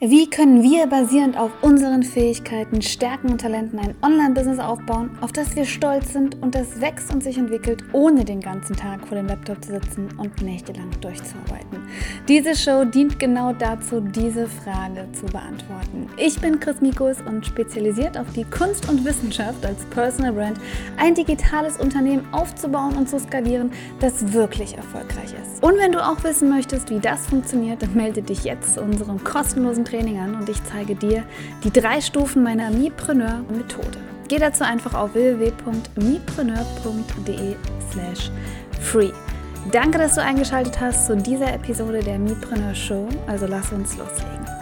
Wie können wir basierend auf unseren Fähigkeiten, Stärken und Talenten ein Online-Business aufbauen, auf das wir stolz sind und das wächst und sich entwickelt, ohne den ganzen Tag vor dem Laptop zu sitzen und nächtelang durchzuarbeiten? Diese Show dient genau dazu, diese Frage zu beantworten. Ich bin Chris Mikus und spezialisiert auf die Kunst und Wissenschaft als Personal Brand, ein digitales Unternehmen aufzubauen und zu skalieren, das wirklich erfolgreich ist. Und wenn du auch wissen möchtest, wie das funktioniert, dann melde dich jetzt zu unserem kostenlosen Training an und ich zeige dir die drei Stufen meiner Mipreneur-Methode. Geh dazu einfach auf www.mipreneur.de slash free. Danke, dass du eingeschaltet hast zu dieser Episode der Mipreneur Show. Also lass uns loslegen.